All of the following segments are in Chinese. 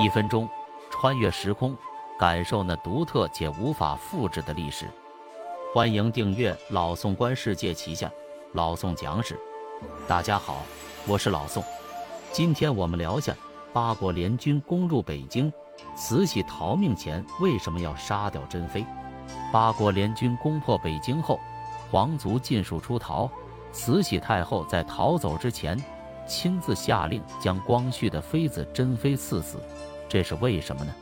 一分钟穿越时空，感受那独特且无法复制的历史。欢迎订阅老宋观世界旗下老宋讲史。大家好，我是老宋。今天我们聊下八国联军攻入北京，慈禧逃命前为什么要杀掉珍妃？八国联军攻破北京后，皇族尽数出逃。慈禧太后在逃走之前，亲自下令将光绪的妃子珍妃赐死，这是为什么呢？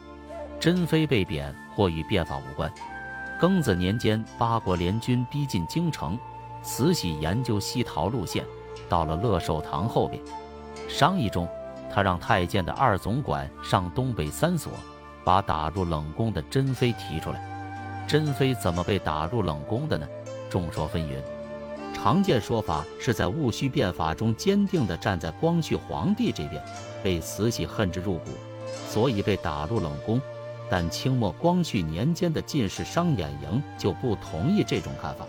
珍妃被贬或与变法无关。庚子年间，八国联军逼近京城，慈禧研究西逃路线，到了乐寿堂后边。商议中，他让太监的二总管上东北三所，把打入冷宫的珍妃提出来。珍妃怎么被打入冷宫的呢？众说纷纭。常见说法是在戊戌变法中坚定地站在光绪皇帝这边，被慈禧恨之入骨，所以被打入冷宫。但清末光绪年间的进士商衍营就不同意这种看法。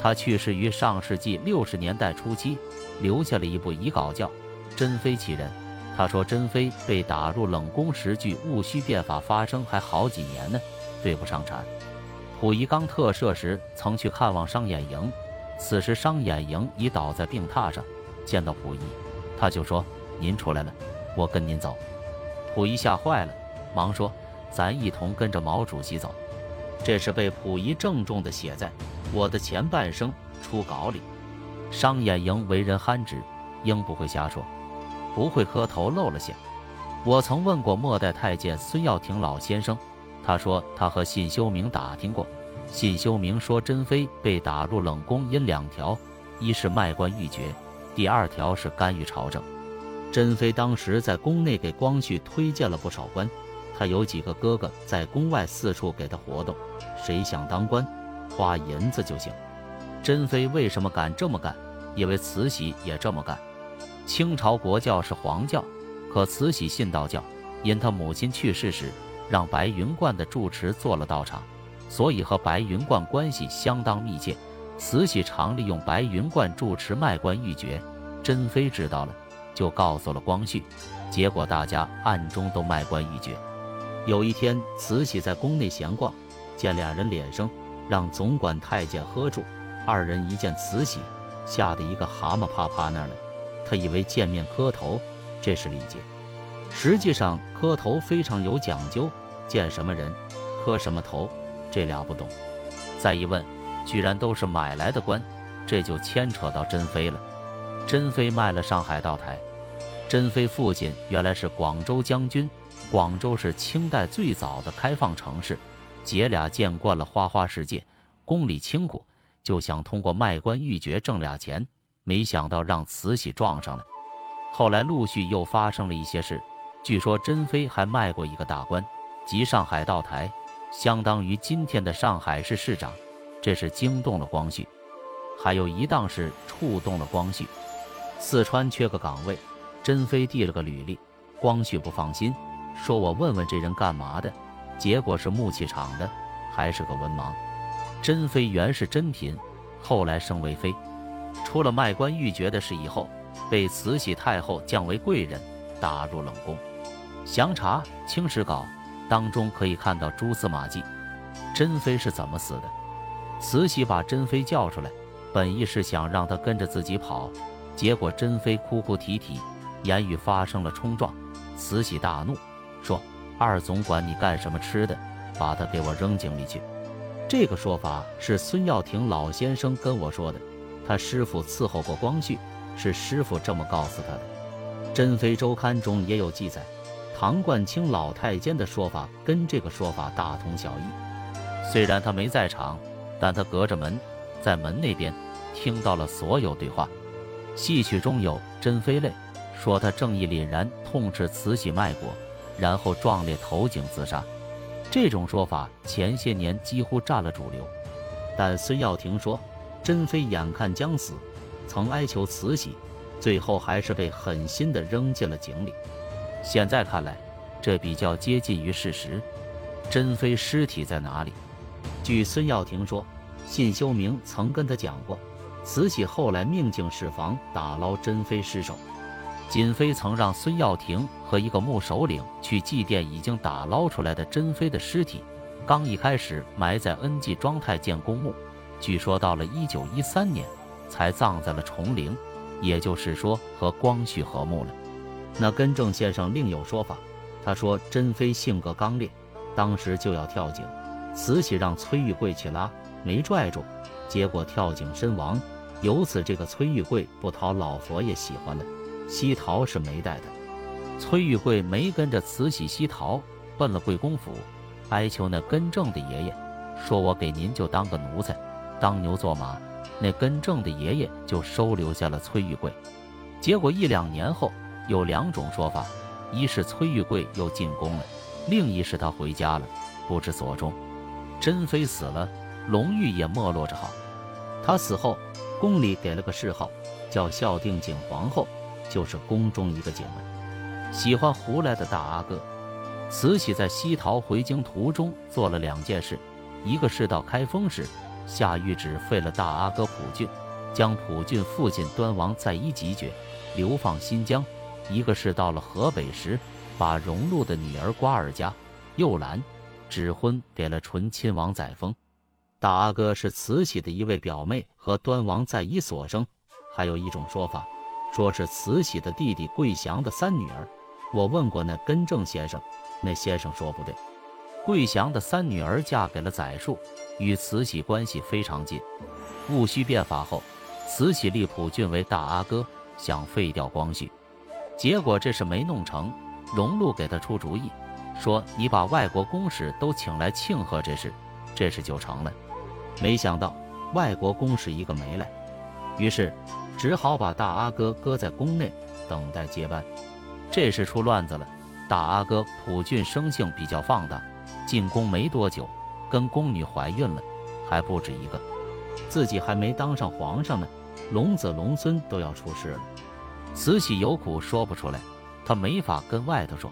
他去世于上世纪六十年代初期，留下了一部遗稿叫。珍妃其人，他说珍妃被打入冷宫时，距戊戌变法发生还好几年呢，对不上茬。溥仪刚特赦时，曾去看望商衍营，此时商衍营已倒在病榻上。见到溥仪，他就说：“您出来了，我跟您走。”溥仪吓坏了，忙说：“咱一同跟着毛主席走。”这是被溥仪郑重地写在我的前半生初稿里。商衍营为人憨直，应不会瞎说。不会磕头露了馅。我曾问过末代太监孙耀庭老先生，他说他和信修明打听过，信修明说珍妃被打入冷宫因两条：一是卖官鬻爵，第二条是干预朝政。珍妃当时在宫内给光绪推荐了不少官，他有几个哥哥在宫外四处给他活动，谁想当官，花银子就行。珍妃为什么敢这么干？因为慈禧也这么干。清朝国教是皇教，可慈禧信道教，因她母亲去世时让白云观的住持做了道场，所以和白云观关系相当密切。慈禧常利用白云观住持卖官鬻爵，珍妃知道了，就告诉了光绪，结果大家暗中都卖官鬻爵。有一天，慈禧在宫内闲逛，见俩人脸生，让总管太监喝住。二人一见慈禧，吓得一个蛤蟆趴趴那儿了。他以为见面磕头，这是礼节，实际上磕头非常有讲究，见什么人磕什么头，这俩不懂。再一问，居然都是买来的官，这就牵扯到珍妃了。珍妃卖了上海道台，珍妃父亲原来是广州将军，广州是清代最早的开放城市，姐俩见惯了花花世界，宫里清苦，就想通过卖官鬻爵挣俩钱。没想到让慈禧撞上了，后来陆续又发生了一些事。据说珍妃还卖过一个大官，即上海道台，相当于今天的上海市市长，这是惊动了光绪。还有一档事触动了光绪，四川缺个岗位，珍妃递了个履历，光绪不放心，说我问问这人干嘛的，结果是木器厂的，还是个文盲。珍妃原是珍嫔，后来升为妃。出了卖官鬻爵的事以后，被慈禧太后降为贵人，打入冷宫。详查《清史稿》当中可以看到蛛丝马迹。珍妃是怎么死的？慈禧把珍妃叫出来，本意是想让她跟着自己跑，结果珍妃哭哭啼啼，言语发生了冲撞。慈禧大怒，说：“二总管，你干什么吃的？把她给我扔井里去！”这个说法是孙耀庭老先生跟我说的。他师傅伺候过光绪，是师傅这么告诉他的。《珍妃周刊》中也有记载，唐冠清老太监的说法跟这个说法大同小异。虽然他没在场，但他隔着门，在门那边听到了所有对话。戏曲中有珍妃泪，说他正义凛然，痛斥慈禧卖国，然后壮烈投井自杀。这种说法前些年几乎占了主流，但孙耀庭说。珍妃眼看将死，曾哀求慈禧，最后还是被狠心地扔进了井里。现在看来，这比较接近于事实。珍妃尸体在哪里？据孙耀庭说，信修明曾跟他讲过，慈禧后来命静室房打捞珍妃尸首。瑾妃曾让孙耀庭和一个木首领去祭奠已经打捞出来的珍妃的尸体，刚一开始埋在恩济庄太监公墓，据说到了一九一三年才葬在了崇陵，也就是说和光绪和睦了。那根正先生另有说法，他说珍妃性格刚烈，当时就要跳井，慈禧让崔玉贵去拉，没拽住，结果跳井身亡。由此这个崔玉贵不讨老佛爷喜欢了。西逃是没带的，崔玉贵没跟着慈禧西逃，奔了贵公府，哀求那根正的爷爷，说我给您就当个奴才，当牛做马。那根正的爷爷就收留下了崔玉贵。结果一两年后，有两种说法：一是崔玉贵又进宫了，另一是他回家了，不知所终。珍妃死了，隆裕也没落着好。他死后，宫里给了个谥号，叫孝定景皇后。就是宫中一个警卫，喜欢胡来的大阿哥。慈禧在西逃回京途中做了两件事，一个是到开封时下谕旨废了大阿哥溥俊，将溥俊父亲端王再一即绝，流放新疆；一个是到了河北时，把荣禄的女儿瓜尔佳、幼兰指婚给了醇亲王载沣。大阿哥是慈禧的一位表妹和端王在一所生。还有一种说法。说是慈禧的弟弟桂祥的三女儿，我问过那根正先生，那先生说不对。桂祥的三女儿嫁给了载树，与慈禧关系非常近。戊戌变法后，慈禧立溥俊为大阿哥，想废掉光绪，结果这事没弄成。荣禄给他出主意，说你把外国公使都请来庆贺这事，这事就成了。没想到外国公使一个没来，于是。只好把大阿哥搁在宫内等待接班，这事出乱子了。大阿哥普俊生性比较放荡，进宫没多久，跟宫女怀孕了，还不止一个，自己还没当上皇上呢，龙子龙孙都要出事了。慈禧有苦说不出来，她没法跟外头说。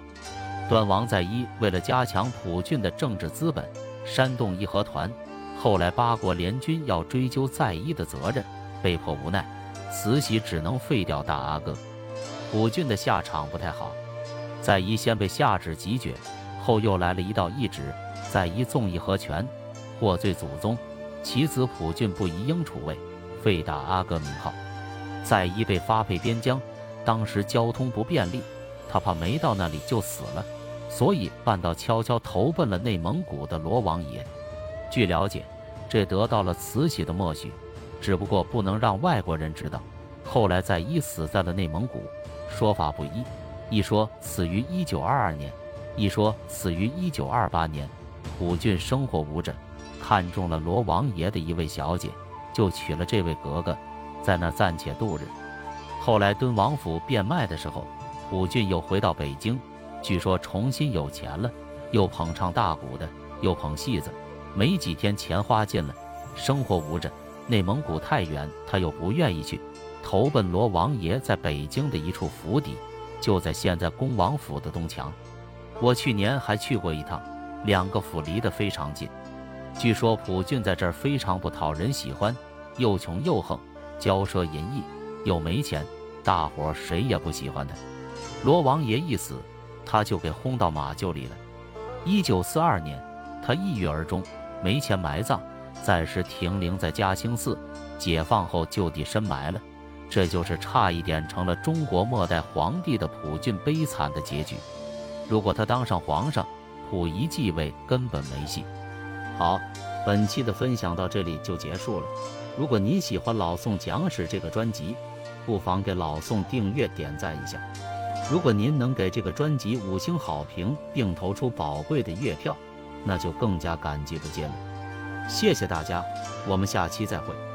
端王在一为了加强溥郡的政治资本，煽动义和团，后来八国联军要追究在一的责任，被迫无奈。慈禧只能废掉大阿哥，溥俊的下场不太好。在一先被下旨即决，后又来了一道懿旨，在一纵义和权，获罪祖宗，其子溥俊不宜应储位，废大阿哥名号。在一被发配边疆，当时交通不便利，他怕没到那里就死了，所以半道悄悄投奔了内蒙古的罗王爷。据了解，这得到了慈禧的默许。只不过不能让外国人知道。后来再一死在了内蒙古，说法不一，一说死于一九二二年，一说死于一九二八年。古俊生活无着，看中了罗王爷的一位小姐，就娶了这位格格，在那暂且度日。后来敦王府变卖的时候，普俊又回到北京，据说重新有钱了，又捧唱大鼓的，又捧戏子，没几天钱花尽了，生活无着。内蒙古太远，他又不愿意去，投奔罗王爷在北京的一处府邸，就在现在恭王府的东墙。我去年还去过一趟，两个府离得非常近。据说普俊在这儿非常不讨人喜欢，又穷又横，骄奢淫逸，又没钱，大伙谁也不喜欢他。罗王爷一死，他就给轰到马厩里了。一九四二年，他抑郁而终，没钱埋葬。暂时停灵在嘉兴寺，解放后就地深埋了。这就是差一点成了中国末代皇帝的溥俊悲惨的结局。如果他当上皇上，溥仪继位根本没戏。好，本期的分享到这里就结束了。如果您喜欢老宋讲史这个专辑，不妨给老宋订阅点赞一下。如果您能给这个专辑五星好评，并投出宝贵的月票，那就更加感激不尽了。谢谢大家，我们下期再会。